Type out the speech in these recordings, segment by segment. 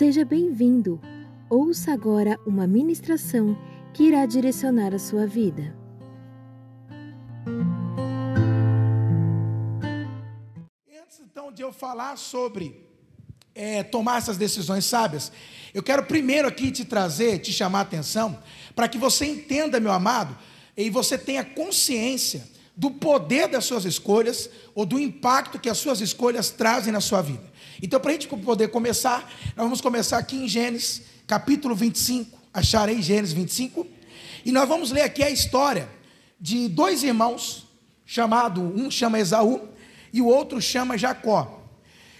Seja bem-vindo. Ouça agora uma ministração que irá direcionar a sua vida. Antes então de eu falar sobre é, tomar essas decisões sábias, eu quero primeiro aqui te trazer, te chamar a atenção, para que você entenda, meu amado, e você tenha consciência do poder das suas escolhas ou do impacto que as suas escolhas trazem na sua vida. Então, para a gente poder começar, nós vamos começar aqui em Gênesis, capítulo 25. Acharei Gênesis 25. E nós vamos ler aqui a história de dois irmãos, chamado um chama Esaú e o outro chama Jacó.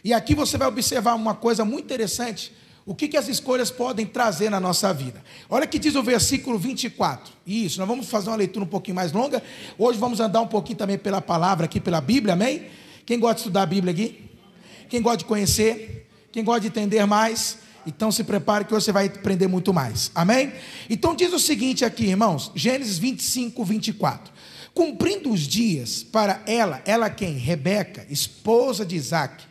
E aqui você vai observar uma coisa muito interessante o que, que as escolhas podem trazer na nossa vida? Olha que diz o versículo 24. Isso, nós vamos fazer uma leitura um pouquinho mais longa. Hoje vamos andar um pouquinho também pela palavra aqui, pela Bíblia, amém? Quem gosta de estudar a Bíblia aqui? Quem gosta de conhecer? Quem gosta de entender mais? Então se prepare que você vai aprender muito mais. Amém? Então diz o seguinte aqui, irmãos, Gênesis 25, 24. Cumprindo os dias para ela, ela quem? Rebeca, esposa de Isaac,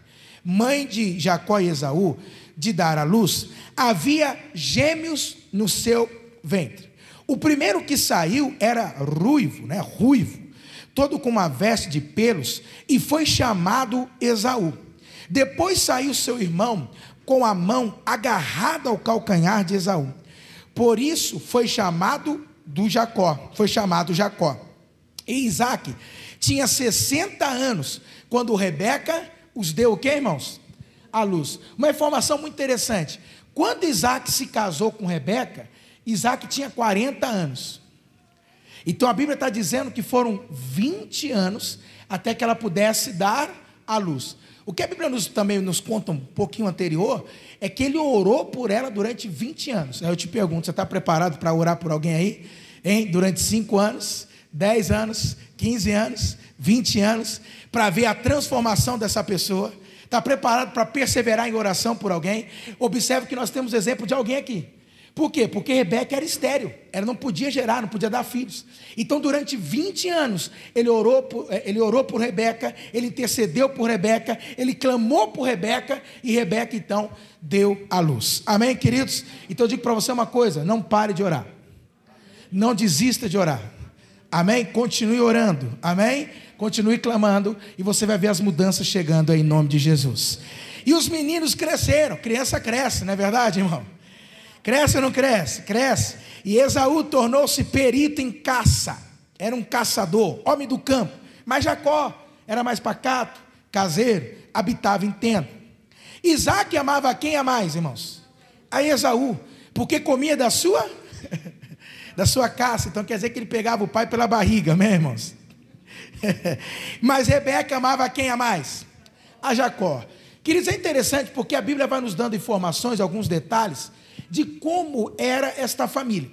mãe de Jacó e Esaú, de dar à luz, havia gêmeos no seu ventre. O primeiro que saiu era ruivo, né? Ruivo, todo com uma veste de pelos, e foi chamado Esaú. Depois saiu seu irmão com a mão agarrada ao calcanhar de Esaú. Por isso foi chamado do Jacó, foi chamado Jacó. E Isaac tinha 60 anos quando Rebeca os deu o que, irmãos? À luz. Uma informação muito interessante. Quando Isaac se casou com Rebeca, Isaac tinha 40 anos. Então a Bíblia está dizendo que foram 20 anos até que ela pudesse dar à luz. O que a Bíblia nos, também nos conta um pouquinho anterior é que ele orou por ela durante 20 anos. Aí eu te pergunto: você está preparado para orar por alguém aí? Hein? Durante 5 anos, 10 anos, 15 anos, 20 anos, para ver a transformação dessa pessoa? Está preparado para perseverar em oração por alguém? Observe que nós temos exemplo de alguém aqui. Por quê? Porque Rebeca era estéreo, ela não podia gerar, não podia dar filhos. Então, durante 20 anos, ele orou por, eh, ele orou por Rebeca, ele intercedeu por Rebeca, ele clamou por Rebeca, e Rebeca então deu a luz. Amém, queridos? Então, eu digo para você uma coisa: não pare de orar, não desista de orar. Amém? Continue orando. Amém? Continue clamando e você vai ver as mudanças chegando aí em nome de Jesus. E os meninos cresceram, criança cresce, não é verdade, irmão? Cresce ou não cresce? Cresce. E Esaú tornou-se perito em caça. Era um caçador, homem do campo. Mas Jacó era mais pacato, caseiro, habitava em tenda. Isaac amava quem a mais, irmãos? A Esaú, porque comia da sua da sua caça. Então quer dizer que ele pegava o pai pela barriga, amém, irmãos? Mas Rebeca amava quem a mais? A Jacó. Queridos, é interessante porque a Bíblia vai nos dando informações, alguns detalhes, de como era esta família.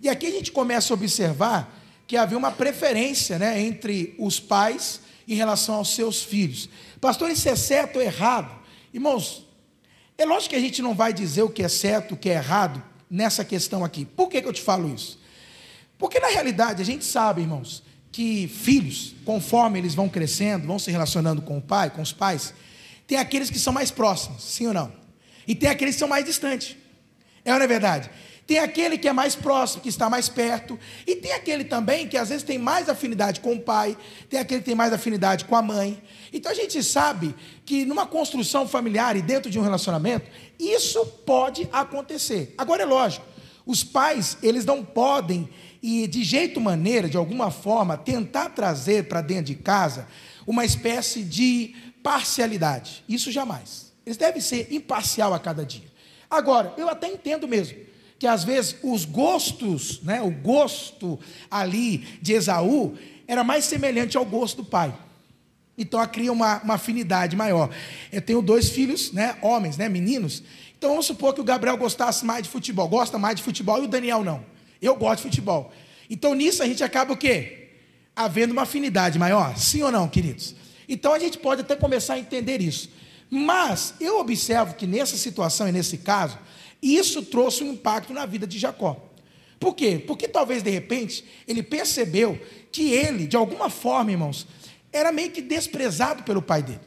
E aqui a gente começa a observar que havia uma preferência né, entre os pais em relação aos seus filhos. Pastor, isso é certo ou errado? Irmãos, é lógico que a gente não vai dizer o que é certo, o que é errado nessa questão aqui. Por que, que eu te falo isso? Porque na realidade a gente sabe, irmãos, que filhos, conforme eles vão crescendo, vão se relacionando com o pai, com os pais, tem aqueles que são mais próximos, sim ou não? E tem aqueles que são mais distantes. É ou não é verdade? Tem aquele que é mais próximo, que está mais perto, e tem aquele também que às vezes tem mais afinidade com o pai, tem aquele que tem mais afinidade com a mãe. Então a gente sabe que numa construção familiar e dentro de um relacionamento, isso pode acontecer. Agora é lógico, os pais, eles não podem e de jeito maneira, de alguma forma, tentar trazer para dentro de casa uma espécie de parcialidade. Isso jamais. Eles devem ser imparcial a cada dia. Agora, eu até entendo mesmo que às vezes os gostos, né, o gosto ali de Esaú era mais semelhante ao gosto do pai. Então cria uma, uma afinidade maior. Eu tenho dois filhos, né, homens, né, meninos. Então vamos supor que o Gabriel gostasse mais de futebol, gosta mais de futebol e o Daniel não. Eu gosto de futebol. Então nisso a gente acaba o quê? Havendo uma afinidade maior, sim ou não, queridos? Então a gente pode até começar a entender isso. Mas eu observo que nessa situação e nesse caso, isso trouxe um impacto na vida de Jacó. Por quê? Porque talvez de repente ele percebeu que ele, de alguma forma, irmãos, era meio que desprezado pelo pai dele.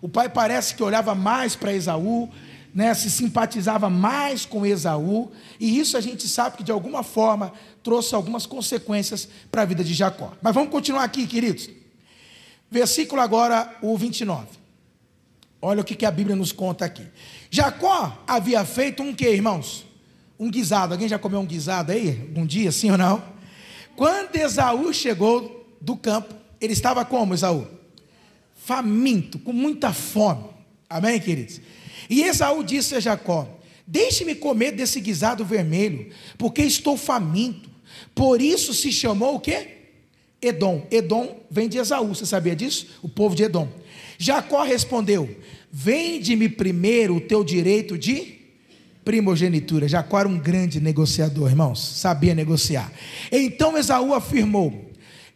O pai parece que olhava mais para Esaú, né, se simpatizava mais com Esaú, e isso a gente sabe que de alguma forma trouxe algumas consequências para a vida de Jacó. Mas vamos continuar aqui, queridos. Versículo agora, o 29. Olha o que, que a Bíblia nos conta aqui. Jacó havia feito um que, irmãos? Um guisado. Alguém já comeu um guisado aí? Um dia, sim ou não? Quando Esaú chegou do campo, ele estava como, Esaú? Faminto, com muita fome. Amém, queridos? E Esaú disse a Jacó: Deixe-me comer desse guisado vermelho, porque estou faminto. Por isso se chamou o quê? Edom. Edom vem de Esaú, você sabia disso? O povo de Edom. Jacó respondeu: Vende-me primeiro o teu direito de primogenitura. Jacó era um grande negociador, irmãos, sabia negociar. Então Esaú afirmou: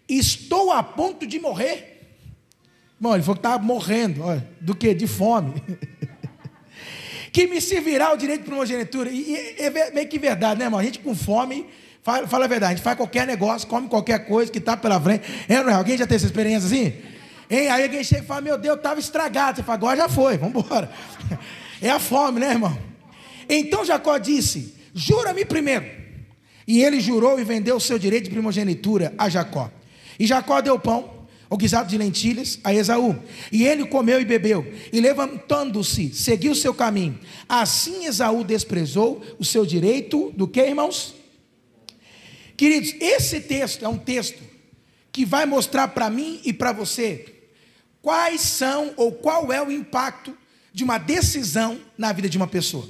Estou a ponto de morrer. Irmão, ele falou que estava morrendo, olha, do que? De fome. que me servirá o direito de primogenitura. E, é meio que verdade, né, irmão? A gente com fome, fala, fala a verdade, a gente faz qualquer negócio, come qualquer coisa que está pela frente. É, não é? Alguém já teve essa experiência assim? Hein? Aí alguém chega e fala, meu Deus, estava estragado. Você fala, agora já foi, vamos embora. É a fome, né, irmão? Então Jacó disse: Jura-me primeiro. E ele jurou e vendeu o seu direito de primogenitura a Jacó. E Jacó deu pão o guisado de lentilhas a Esaú. E ele comeu e bebeu, e levantando-se, seguiu seu caminho. Assim Esaú desprezou o seu direito do que, irmãos? Queridos, esse texto é um texto que vai mostrar para mim e para você quais são ou qual é o impacto de uma decisão na vida de uma pessoa.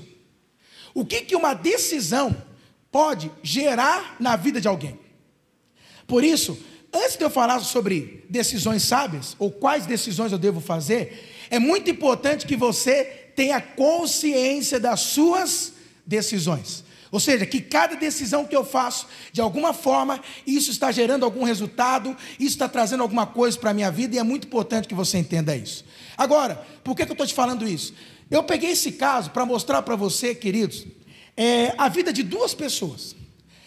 O que, que uma decisão pode gerar na vida de alguém. Por isso, Antes de eu falar sobre decisões sábias, ou quais decisões eu devo fazer, é muito importante que você tenha consciência das suas decisões. Ou seja, que cada decisão que eu faço, de alguma forma, isso está gerando algum resultado, isso está trazendo alguma coisa para a minha vida, e é muito importante que você entenda isso. Agora, por que, que eu estou te falando isso? Eu peguei esse caso para mostrar para você, queridos, é, a vida de duas pessoas.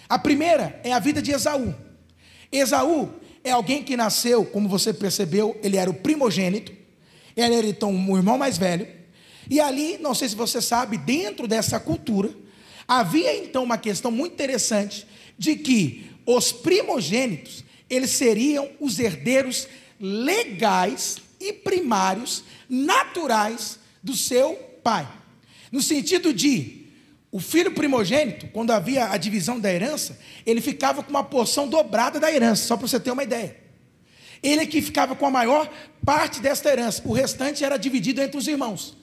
A primeira é a vida de Esaú. Esaú é alguém que nasceu, como você percebeu, ele era o primogênito, ele era então o irmão mais velho, e ali, não sei se você sabe, dentro dessa cultura, havia então uma questão muito interessante de que os primogênitos, eles seriam os herdeiros legais e primários, naturais do seu pai. No sentido de o filho primogênito, quando havia a divisão da herança, ele ficava com uma porção dobrada da herança, só para você ter uma ideia. Ele é que ficava com a maior parte desta herança, o restante era dividido entre os irmãos.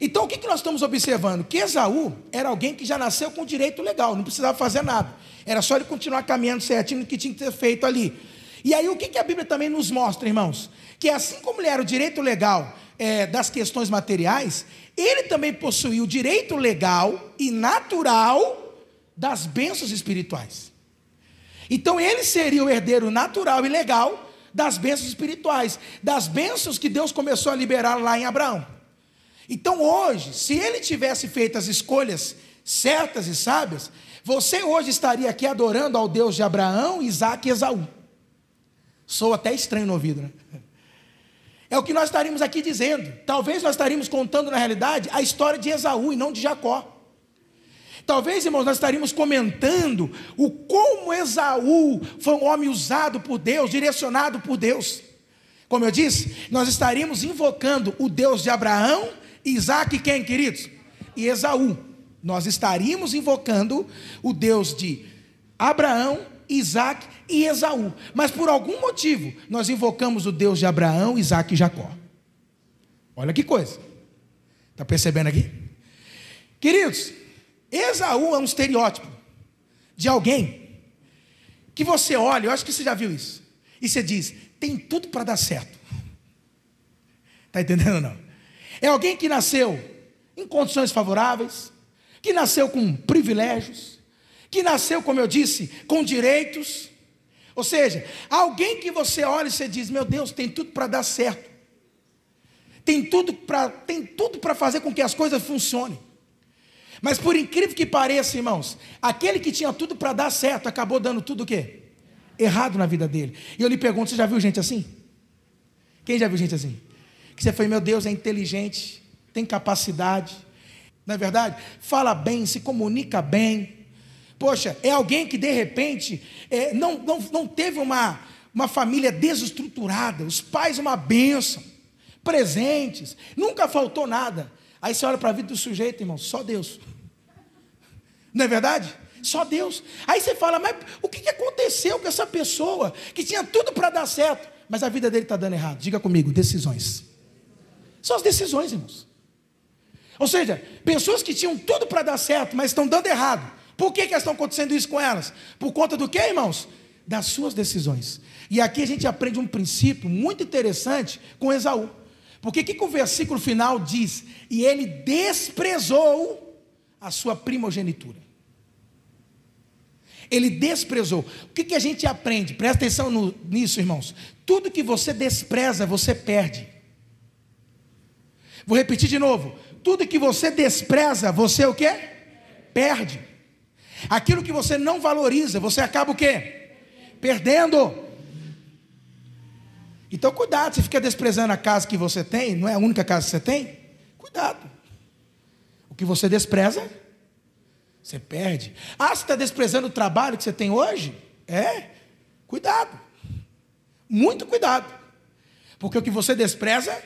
Então o que, que nós estamos observando? Que Esaú era alguém que já nasceu com direito legal, não precisava fazer nada, era só ele continuar caminhando certinho no que tinha que ter feito ali. E aí o que, que a Bíblia também nos mostra, irmãos? Que assim como ele era o direito legal é, das questões materiais, ele também possuía o direito legal e natural das bênçãos espirituais. Então ele seria o herdeiro natural e legal das bênçãos espirituais, das bênçãos que Deus começou a liberar lá em Abraão. Então hoje, se ele tivesse feito as escolhas certas e sábias, você hoje estaria aqui adorando ao Deus de Abraão, Isaac e Esaú. Sou até estranho no ouvido, né? É o que nós estaríamos aqui dizendo. Talvez nós estaríamos contando, na realidade, a história de Esaú e não de Jacó. Talvez, irmãos, nós estaríamos comentando o como Esaú foi um homem usado por Deus, direcionado por Deus. Como eu disse, nós estaríamos invocando o Deus de Abraão, Isaac e quem, queridos? E Esaú. Nós estaríamos invocando o Deus de Abraão, Isaac e Esaú. Mas por algum motivo, nós invocamos o Deus de Abraão, Isaac e Jacó. Olha que coisa. Está percebendo aqui? Queridos, Esaú é um estereótipo de alguém que você olha, eu acho que você já viu isso, e você diz: tem tudo para dar certo. Está entendendo ou não? É alguém que nasceu em condições favoráveis, que nasceu com privilégios, que nasceu, como eu disse, com direitos. Ou seja, alguém que você olha e você diz: Meu Deus, tem tudo para dar certo. Tem tudo para tem tudo para fazer com que as coisas funcionem. Mas por incrível que pareça, irmãos, aquele que tinha tudo para dar certo acabou dando tudo o quê? Errado na vida dele. E eu lhe pergunto: você já viu gente assim? Quem já viu gente assim? Que você foi, meu Deus, é inteligente, tem capacidade, Não é verdade? Fala bem, se comunica bem. Poxa, é alguém que de repente é, não, não, não teve uma, uma família desestruturada, os pais uma bênção, presentes, nunca faltou nada. Aí você olha para a vida do sujeito, irmão, só Deus. Não é verdade? Só Deus. Aí você fala, mas o que aconteceu com essa pessoa que tinha tudo para dar certo, mas a vida dele está dando errado? Diga comigo, decisões. São as decisões, irmãos. Ou seja, pessoas que tinham tudo para dar certo, mas estão dando errado. Por que, que estão acontecendo isso com elas? Por conta do que, irmãos? Das suas decisões. E aqui a gente aprende um princípio muito interessante com Esaú. Porque o que, que o versículo final diz? E ele desprezou a sua primogenitura. Ele desprezou. O que, que a gente aprende? Presta atenção no, nisso, irmãos. Tudo que você despreza, você perde. Vou repetir de novo. Tudo que você despreza, você o quê? Perde. Aquilo que você não valoriza, você acaba o quê? Perdendo. Então cuidado, você fica desprezando a casa que você tem, não é a única casa que você tem? Cuidado. O que você despreza, você perde. Ah, você está desprezando o trabalho que você tem hoje? É? Cuidado. Muito cuidado. Porque o que você despreza,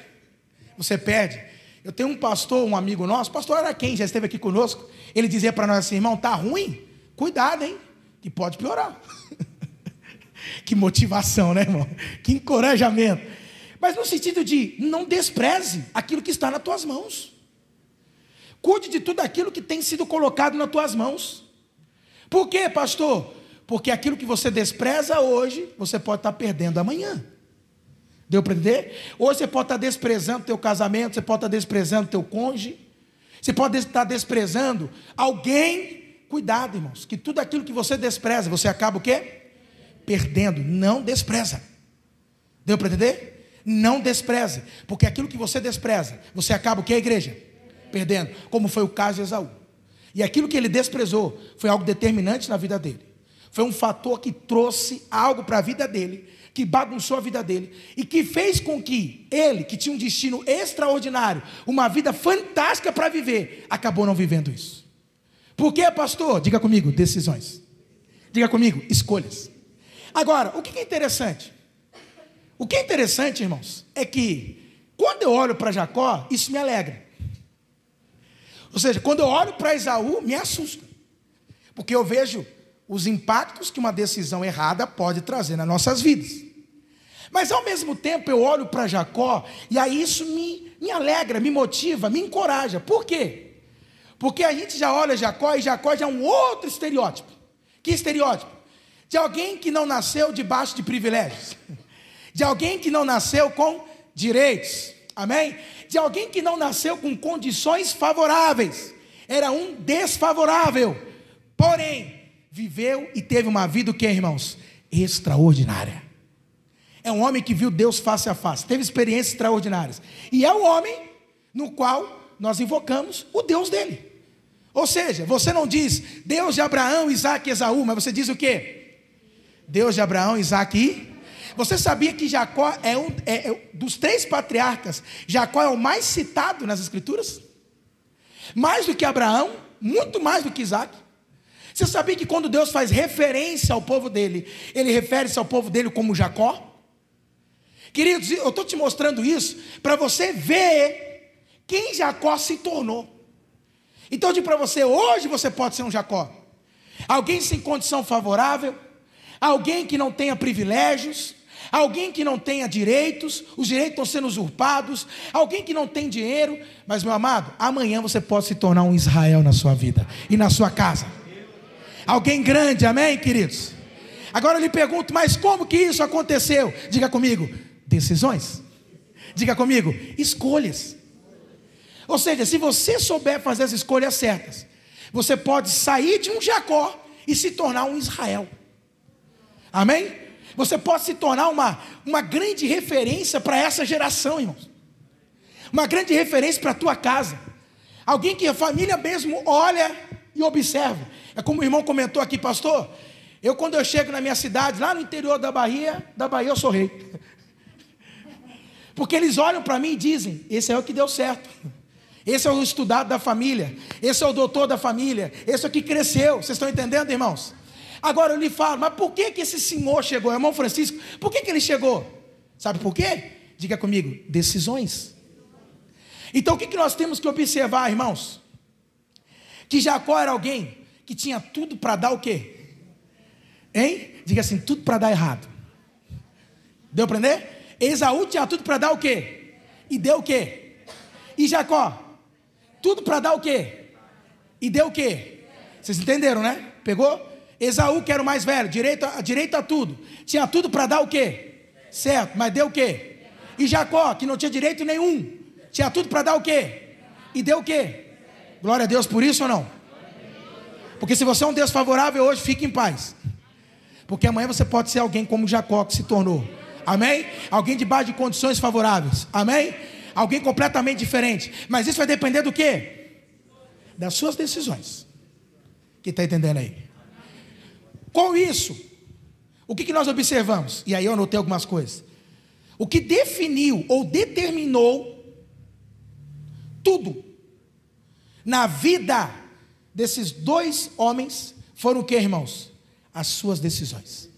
você perde. Eu tenho um pastor, um amigo nosso, pastor Araquém, já esteve aqui conosco. Ele dizia para nós assim, irmão, tá ruim? Cuidado, hein? Que pode piorar. que motivação, né, irmão? Que encorajamento. Mas no sentido de não despreze aquilo que está nas tuas mãos. Cuide de tudo aquilo que tem sido colocado nas tuas mãos. Por quê, pastor? Porque aquilo que você despreza hoje, você pode estar perdendo amanhã. Deu para entender? Hoje você pode estar desprezando teu casamento, você pode estar desprezando teu cônjuge, você pode estar desprezando alguém. Cuidado, irmãos, que tudo aquilo que você despreza, você acaba o quê? Perdendo. Não despreza. Deu para entender? Não despreze, porque aquilo que você despreza, você acaba o que, igreja? perdendo, como foi o caso de Esaú. E aquilo que ele desprezou foi algo determinante na vida dele. Foi um fator que trouxe algo para a vida dele, que bagunçou a vida dele e que fez com que ele, que tinha um destino extraordinário, uma vida fantástica para viver, acabou não vivendo isso. Por quê, pastor? Diga comigo, decisões. Diga comigo, escolhas. Agora, o que é interessante? O que é interessante, irmãos, é que quando eu olho para Jacó, isso me alegra. Ou seja, quando eu olho para Esaú, me assusta. Porque eu vejo os impactos que uma decisão errada pode trazer nas nossas vidas. Mas ao mesmo tempo eu olho para Jacó e aí isso me, me alegra, me motiva, me encoraja. Por quê? Porque a gente já olha Jacó e Jacó já é um outro estereótipo. Que estereótipo? De alguém que não nasceu debaixo de privilégios. De alguém que não nasceu com direitos. Amém? de alguém que não nasceu com condições favoráveis, era um desfavorável, porém, viveu e teve uma vida, o que, irmãos? Extraordinária. É um homem que viu Deus face a face, teve experiências extraordinárias, e é o homem no qual nós invocamos o Deus dele. Ou seja, você não diz Deus de Abraão, Isaac e Esaú, mas você diz o que? Deus de Abraão, Isaac e você sabia que Jacó é um é, é, dos três patriarcas, Jacó é o mais citado nas Escrituras? Mais do que Abraão, muito mais do que Isaac. Você sabia que quando Deus faz referência ao povo dele, ele refere-se ao povo dele como Jacó? Queridos, eu estou te mostrando isso para você ver quem Jacó se tornou. Então eu digo para você, hoje você pode ser um Jacó. Alguém sem condição favorável, alguém que não tenha privilégios, alguém que não tenha direitos, os direitos estão sendo usurpados, alguém que não tem dinheiro, mas meu amado, amanhã você pode se tornar um Israel na sua vida e na sua casa. Alguém grande, amém, queridos? Agora eu lhe pergunto, mas como que isso aconteceu? Diga comigo, decisões. Diga comigo, escolhas. Ou seja, se você souber fazer as escolhas certas, você pode sair de um Jacó e se tornar um Israel. Amém? Você pode se tornar uma, uma grande referência para essa geração, irmãos. Uma grande referência para a tua casa. Alguém que a família mesmo olha e observa. É como o irmão comentou aqui, pastor. Eu, quando eu chego na minha cidade, lá no interior da Bahia, da Bahia eu sou rei. Porque eles olham para mim e dizem: esse é o que deu certo. Esse é o estudado da família. Esse é o doutor da família. Esse é o que cresceu. Vocês estão entendendo, irmãos? Agora eu lhe falo, mas por que, que esse senhor chegou? Irmão Francisco, por que, que ele chegou? Sabe por quê? Diga comigo: decisões. Então o que, que nós temos que observar, irmãos? Que Jacó era alguém que tinha tudo para dar o quê? Hein? Diga assim: tudo para dar errado. Deu para entender? Esaú tinha tudo para dar o quê? E deu o quê? E Jacó? Tudo para dar o quê? E deu o quê? Vocês entenderam, né? Pegou? Esaú, que era o mais velho, direito a, direito a tudo. Tinha tudo para dar o quê? Certo, mas deu o quê? E Jacó, que não tinha direito nenhum, tinha tudo para dar o quê? E deu o quê? Glória a Deus por isso ou não? Porque se você é um Deus favorável hoje, fique em paz. Porque amanhã você pode ser alguém como Jacó que se tornou. Amém? Alguém debaixo de condições favoráveis. Amém? Alguém completamente diferente. Mas isso vai depender do quê? Das suas decisões. Que está entendendo aí? Com isso, o que, que nós observamos? E aí eu anotei algumas coisas. O que definiu ou determinou tudo na vida desses dois homens foram o que, irmãos? As suas decisões.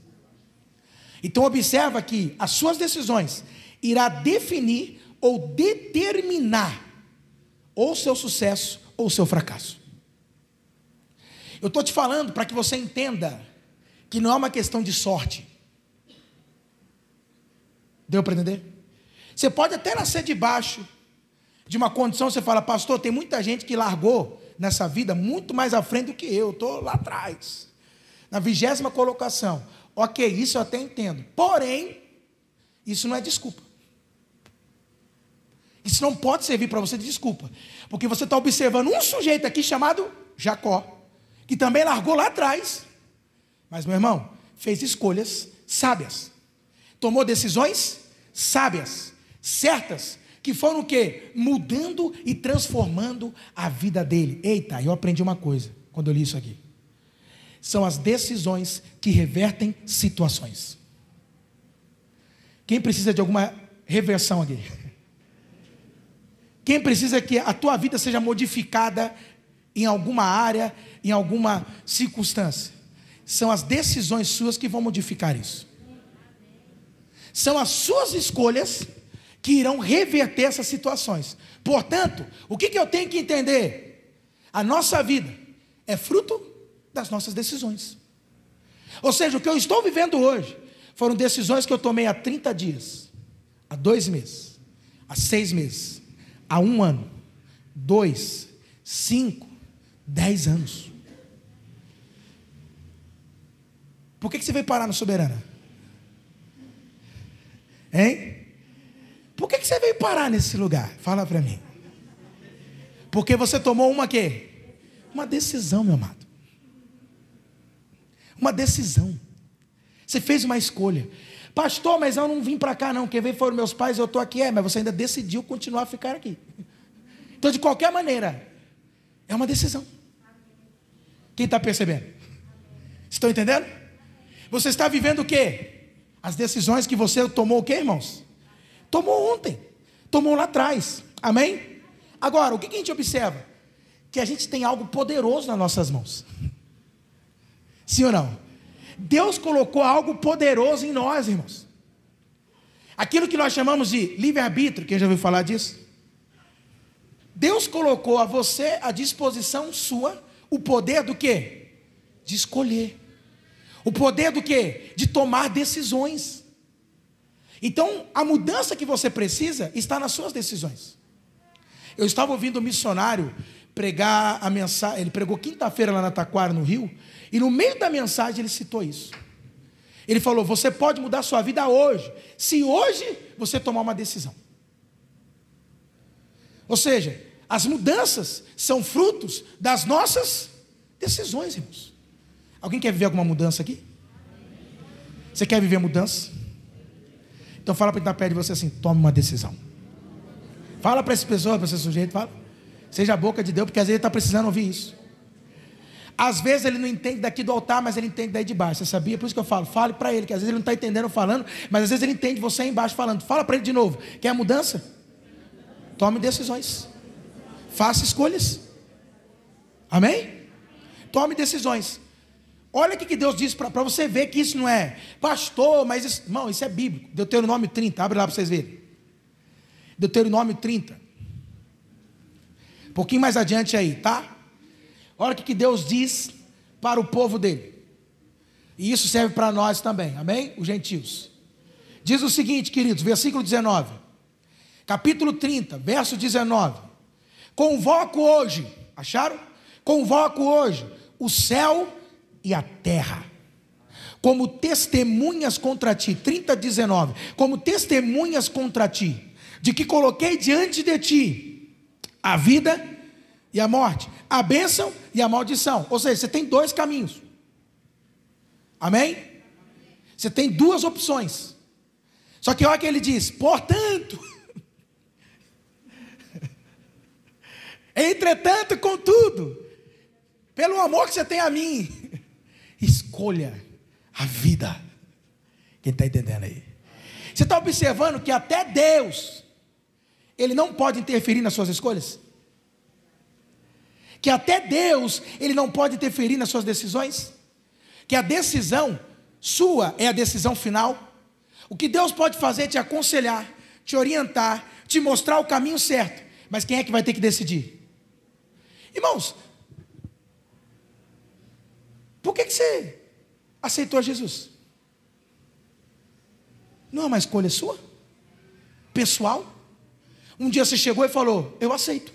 Então observa que as suas decisões irá definir ou determinar ou seu sucesso ou seu fracasso. Eu estou te falando para que você entenda que não é uma questão de sorte. Deu para entender? Você pode até nascer debaixo de uma condição, você fala, pastor, tem muita gente que largou nessa vida muito mais à frente do que eu, estou lá atrás, na vigésima colocação. Ok, isso eu até entendo. Porém, isso não é desculpa. Isso não pode servir para você de desculpa. Porque você está observando um sujeito aqui chamado Jacó, que também largou lá atrás. Mas, meu irmão, fez escolhas sábias. Tomou decisões sábias, certas, que foram o quê? Mudando e transformando a vida dele. Eita, eu aprendi uma coisa quando eu li isso aqui. São as decisões que revertem situações. Quem precisa de alguma reversão aqui? Quem precisa que a tua vida seja modificada em alguma área, em alguma circunstância? São as decisões suas que vão modificar isso. São as suas escolhas que irão reverter essas situações. Portanto, o que, que eu tenho que entender? A nossa vida é fruto das nossas decisões. Ou seja, o que eu estou vivendo hoje foram decisões que eu tomei há 30 dias, há dois meses, há seis meses, há um ano, dois, cinco, dez anos. Por que, que você veio parar no Soberana? Hein? Por que, que você veio parar nesse lugar? Fala para mim. Porque você tomou uma quê? Uma decisão, meu amado. Uma decisão. Você fez uma escolha. Pastor, mas eu não vim para cá não. Quem veio foram meus pais, eu estou aqui. É, mas você ainda decidiu continuar a ficar aqui. Então, de qualquer maneira, é uma decisão. Quem está percebendo? Estão entendendo? Você está vivendo o quê? As decisões que você tomou o quê, irmãos? Tomou ontem, tomou lá atrás. Amém? Agora, o que a gente observa? Que a gente tem algo poderoso nas nossas mãos. Sim ou não? Deus colocou algo poderoso em nós, irmãos. Aquilo que nós chamamos de livre-arbítrio, quem já ouviu falar disso? Deus colocou a você à disposição sua o poder do quê? De escolher. O poder do quê? De tomar decisões. Então, a mudança que você precisa está nas suas decisões. Eu estava ouvindo um missionário pregar a mensagem, ele pregou quinta-feira lá na Taquara, no Rio, e no meio da mensagem ele citou isso. Ele falou: Você pode mudar sua vida hoje, se hoje você tomar uma decisão. Ou seja, as mudanças são frutos das nossas decisões, irmãos. Alguém quer viver alguma mudança aqui? Você quer viver mudança? Então fala para quem está perto de você assim: tome uma decisão. Fala para essa pessoa, para esse sujeito, fala. Seja a boca de Deus, porque às vezes ele está precisando ouvir isso. Às vezes ele não entende daqui do altar, mas ele entende daí de baixo. Você sabia? Por isso que eu falo, fale para ele, que às vezes ele não está entendendo falando, mas às vezes ele entende você aí embaixo falando. Fala para ele de novo. Quer mudança? Tome decisões. faça escolhas. Amém? Tome decisões. Olha o que Deus diz para você ver que isso não é pastor, mas isso, irmão, isso é bíblico. Deuteronômio 30, abre lá para vocês verem. Deuteronômio 30. Pouquinho mais adiante aí, tá? Olha o que Deus diz para o povo dele. E isso serve para nós também, amém? Os gentios. Diz o seguinte, queridos, versículo 19, capítulo 30, verso 19: Convoco hoje, acharam? Convoco hoje o céu e a terra, como testemunhas contra ti, 30, 19, como testemunhas contra ti, de que coloquei diante de ti a vida e a morte, a bênção e a maldição. Ou seja, você tem dois caminhos. Amém? Você tem duas opções. Só que olha que ele diz: portanto, entretanto, contudo, pelo amor que você tem a mim, escolha a vida. Quem está entendendo aí? Você está observando que até Deus, Ele não pode interferir nas suas escolhas? Que até Deus, Ele não pode interferir nas suas decisões? Que a decisão sua é a decisão final? O que Deus pode fazer é te aconselhar, te orientar, te mostrar o caminho certo. Mas quem é que vai ter que decidir? Irmãos, por que, que você aceitou Jesus? Não é uma escolha sua? Pessoal? Um dia você chegou e falou: Eu aceito.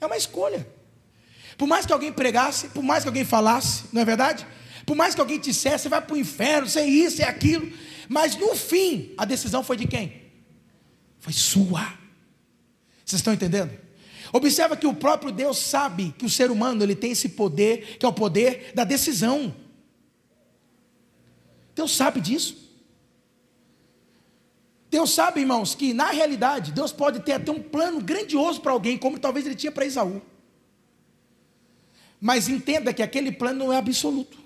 É uma escolha. Por mais que alguém pregasse, por mais que alguém falasse, não é verdade? Por mais que alguém dissesse, você vai para o inferno, você é isso, é aquilo. Mas no fim, a decisão foi de quem? Foi sua. Vocês estão entendendo? Observa que o próprio Deus sabe que o ser humano ele tem esse poder, que é o poder da decisão. Deus sabe disso. Deus sabe, irmãos, que na realidade Deus pode ter até um plano grandioso para alguém, como talvez ele tinha para Isaú. Mas entenda que aquele plano não é absoluto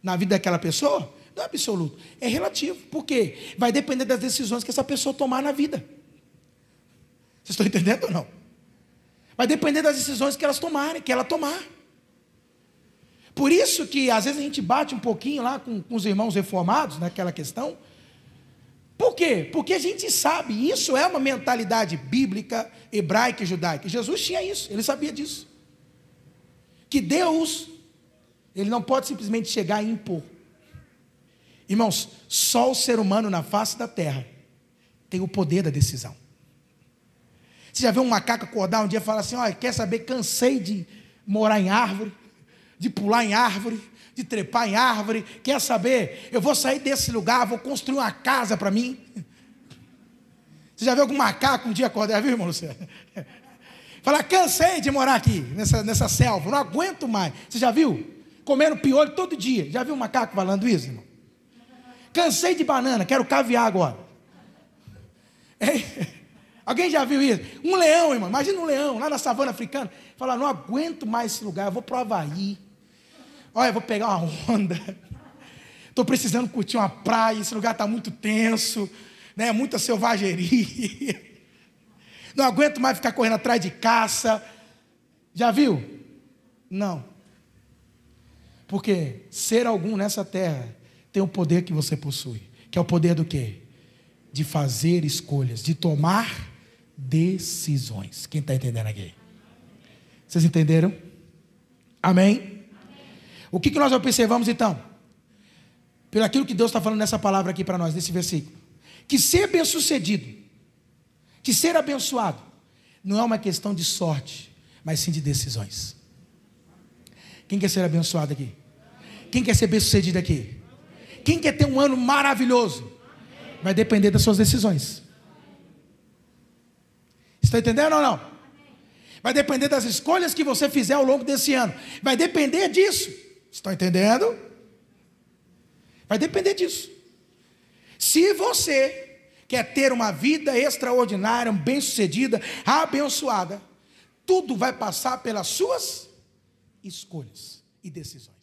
na vida daquela pessoa, não é absoluto, é relativo. Por quê? Vai depender das decisões que essa pessoa tomar na vida. Vocês estão entendendo ou não? Vai depender das decisões que elas tomarem, que ela tomar. Por isso que às vezes a gente bate um pouquinho lá com, com os irmãos reformados naquela questão. Por quê? Porque a gente sabe, isso é uma mentalidade bíblica, hebraica e judaica. Jesus tinha isso, ele sabia disso. Que Deus ele não pode simplesmente chegar e impor. Irmãos, só o ser humano na face da terra tem o poder da decisão. Você já viu um macaco acordar um dia e falar assim: olha, quer saber? Cansei de morar em árvore, de pular em árvore, de trepar em árvore. Quer saber? Eu vou sair desse lugar, vou construir uma casa para mim. Você já viu algum macaco um dia acordar, viu, irmão Luciano? Falar, cansei de morar aqui, nessa, nessa selva, não aguento mais. Você já viu? comendo piolho todo dia. Já viu um macaco falando isso, irmão? Cansei de banana, quero caviar agora. Alguém já viu isso? Um leão, irmão, imagina um leão lá na savana africana. Fala, não aguento mais esse lugar, eu vou para o Havaí. Olha, vou pegar uma onda. Estou precisando curtir uma praia, esse lugar está muito tenso, né? muita selvageria. Não aguento mais ficar correndo atrás de caça. Já viu? Não. Porque ser algum nessa terra tem o poder que você possui, que é o poder do quê? De fazer escolhas, de tomar decisões. Quem está entendendo aqui? Vocês entenderam? Amém? O que, que nós observamos então? Pelo aquilo que Deus está falando nessa palavra aqui para nós, nesse versículo. Que ser bem-sucedido, que ser abençoado, não é uma questão de sorte, mas sim de decisões. Quem quer ser abençoado aqui? Quem quer ser bem sucedido aqui? Quem quer ter um ano maravilhoso? Vai depender das suas decisões. Está entendendo ou não? Vai depender das escolhas que você fizer ao longo desse ano. Vai depender disso. Está entendendo? Vai depender disso. Se você quer ter uma vida extraordinária, bem-sucedida, abençoada, tudo vai passar pelas suas escolhas e decisões.